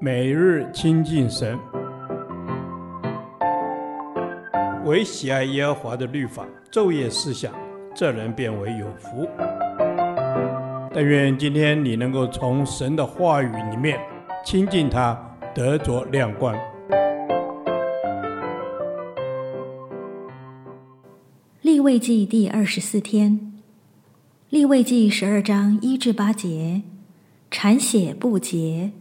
每日亲近神，唯喜爱耶和华的律法，昼夜思想，这人便为有福。但愿今天你能够从神的话语里面亲近他，得着亮光。立位记第二十四天，立位记十二章一至八节，产血不洁。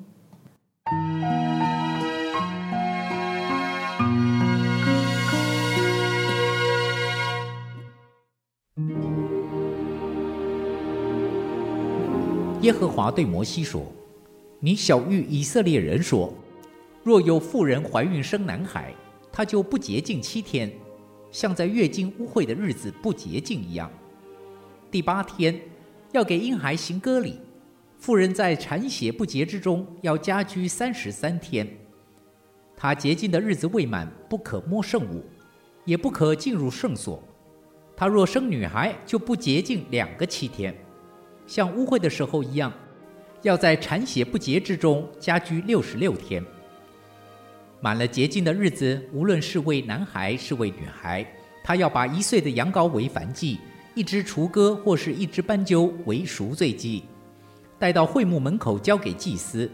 耶和华对摩西说：“你晓諭以色列人说，若有妇人怀孕生男孩，她就不洁净七天，像在月经污秽的日子不洁净一样。第八天要给婴孩行割礼。妇人在产血不洁之中要家居三十三天。她洁净的日子未满，不可摸圣物，也不可进入圣所。她若生女孩，就不洁净两个七天。”像污秽的时候一样，要在产血不洁之中家居六十六天。满了洁净的日子，无论是为男孩是为女孩，他要把一岁的羊羔为燔祭，一只雏鸽或是一只斑鸠为赎罪祭，带到会幕门口交给祭司。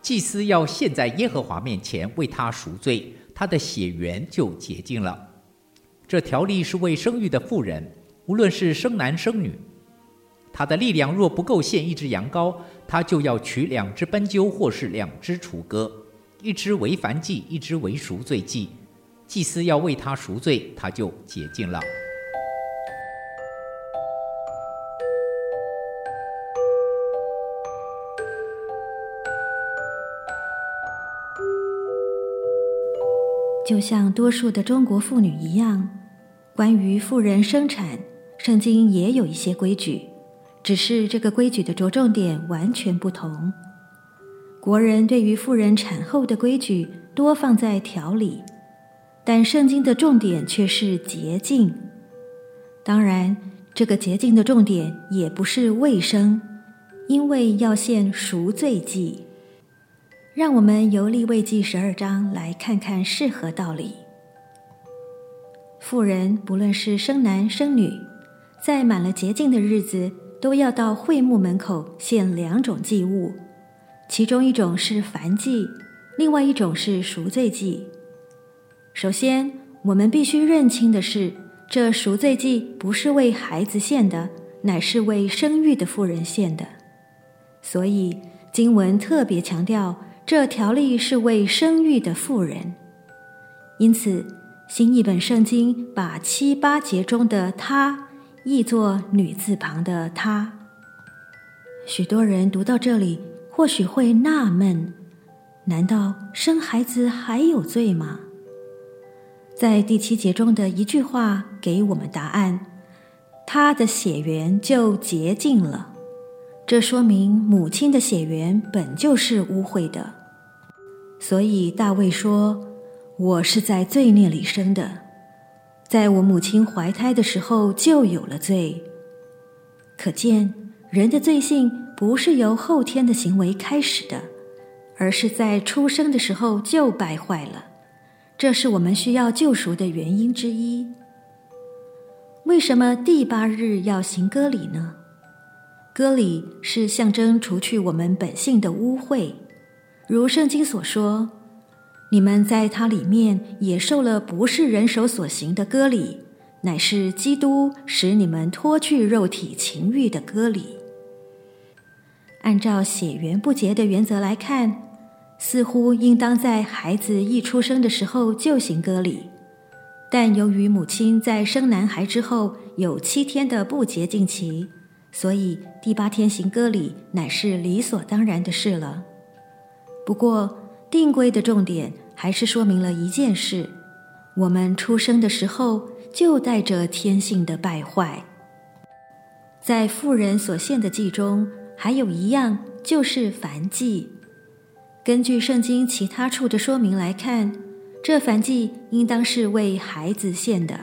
祭司要献在耶和华面前为他赎罪，他的血缘就洁净了。这条例是为生育的妇人，无论是生男生女。他的力量若不够献一只羊羔，他就要取两只斑鸠或是两只雏鸽，一只为燔祭，一只为赎罪祭。祭司要为他赎罪，他就洁净了。就像多数的中国妇女一样，关于妇人生产，圣经也有一些规矩。只是这个规矩的着重点完全不同。国人对于妇人产后的规矩多放在条理，但圣经的重点却是洁净。当然，这个洁净的重点也不是卫生，因为要献赎罪祭。让我们由利未记十二章来看看是何道理。妇人不论是生男生女，在满了洁净的日子，都要到会幕门口献两种祭物，其中一种是燔祭，另外一种是赎罪祭。首先，我们必须认清的是，这赎罪祭不是为孩子献的，乃是为生育的妇人献的。所以经文特别强调，这条例是为生育的妇人。因此，新译本圣经把七八节中的“她”。译作女字旁的“她”，许多人读到这里，或许会纳闷：难道生孩子还有罪吗？在第七节中的一句话给我们答案：她的血源就洁净了。这说明母亲的血源本就是污秽的。所以大卫说：“我是在罪孽里生的。”在我母亲怀胎的时候就有了罪，可见人的罪性不是由后天的行为开始的，而是在出生的时候就败坏了。这是我们需要救赎的原因之一。为什么第八日要行割礼呢？割礼是象征除去我们本性的污秽，如圣经所说。你们在他里面也受了不是人手所行的割礼，乃是基督使你们脱去肉体情欲的割礼。按照血缘不洁的原则来看，似乎应当在孩子一出生的时候就行割礼，但由于母亲在生男孩之后有七天的不洁净期，所以第八天行割礼乃是理所当然的事了。不过，定规的重点还是说明了一件事：我们出生的时候就带着天性的败坏。在妇人所献的祭中，还有一样就是燔祭。根据圣经其他处的说明来看，这燔祭应当是为孩子献的，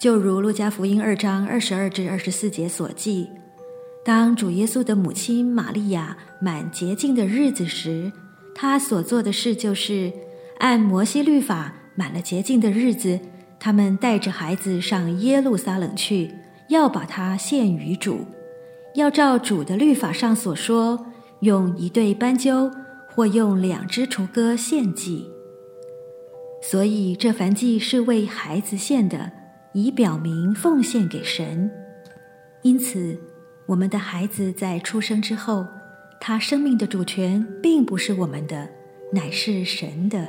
就如路加福音二章二十二至二十四节所记：当主耶稣的母亲玛利亚满洁净的日子时。他所做的事就是按摩西律法满了洁净的日子，他们带着孩子上耶路撒冷去，要把它献于主，要照主的律法上所说，用一对斑鸠或用两只雏鸽献祭。所以这燔祭是为孩子献的，以表明奉献给神。因此，我们的孩子在出生之后，他生命的主权并不是我们的，乃是神的。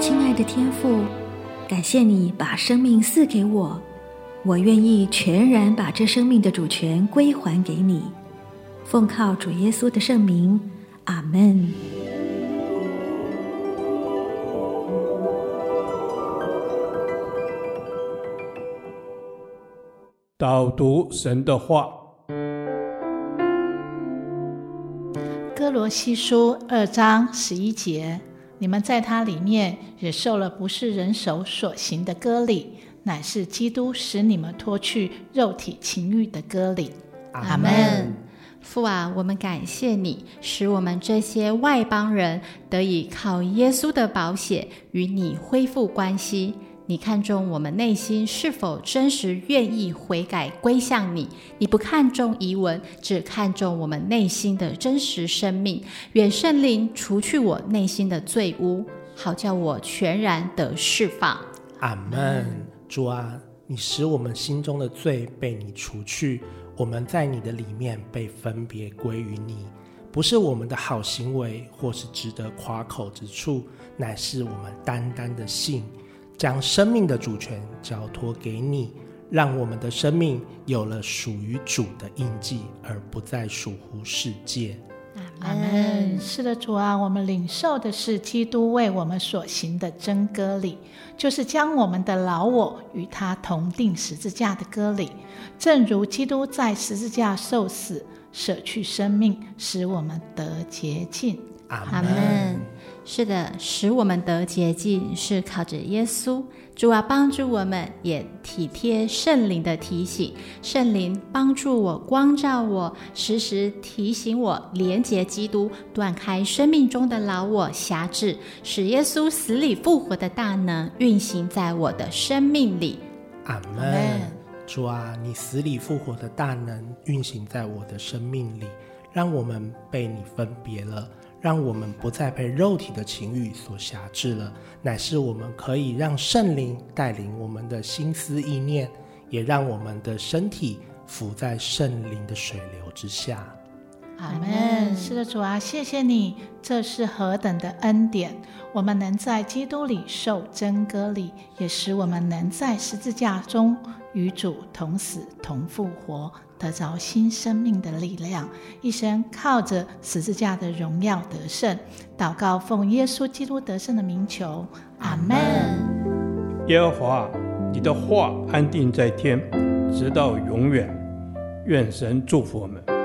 亲爱的天父，感谢你把生命赐给我。我愿意全然把这生命的主权归还给你，奉靠主耶稣的圣名，阿门。导读神的话，哥罗西书二章十一节：你们在他里面也受了不是人手所行的割礼。乃是基督使你们脱去肉体情欲的割礼。阿门。父啊，我们感谢你，使我们这些外邦人得以靠耶稣的宝血与你恢复关系。你看重我们内心是否真实愿意悔改归向你。你不看重仪文，只看重我们内心的真实生命。愿圣灵除去我内心的罪污，好叫我全然得释放。阿门。主啊，你使我们心中的罪被你除去，我们在你的里面被分别归于你，不是我们的好行为或是值得夸口之处，乃是我们单单的信，将生命的主权交托给你，让我们的生命有了属于主的印记，而不再属乎世界。阿门。是的，主啊，我们领受的是基督为我们所行的真割礼，就是将我们的老我与他同钉十字架的割礼。正如基督在十字架受死，舍去生命，使我们得洁净。阿门。是的，使我们得洁净是靠着耶稣。主啊，帮助我们也体贴圣灵的提醒，圣灵帮助我，光照我，时时提醒我连结基督，断开生命中的老我辖制，使耶稣死里复活的大能运行在我的生命里。阿门。主啊，你死里复活的大能运行在我的生命里，让我们被你分别了。让我们不再被肉体的情欲所辖制了，乃是我们可以让圣灵带领我们的心思意念，也让我们的身体浮在圣灵的水流之下。阿门。是的，主啊，谢谢你，这是何等的恩典！我们能在基督里受真割礼，也使我们能在十字架中与主同死同复活。得着新生命的力量，一生靠着十字架的荣耀得胜。祷告奉耶稣基督得胜的名求，阿门。耶和华，你的话安定在天，直到永远。愿神祝福我们。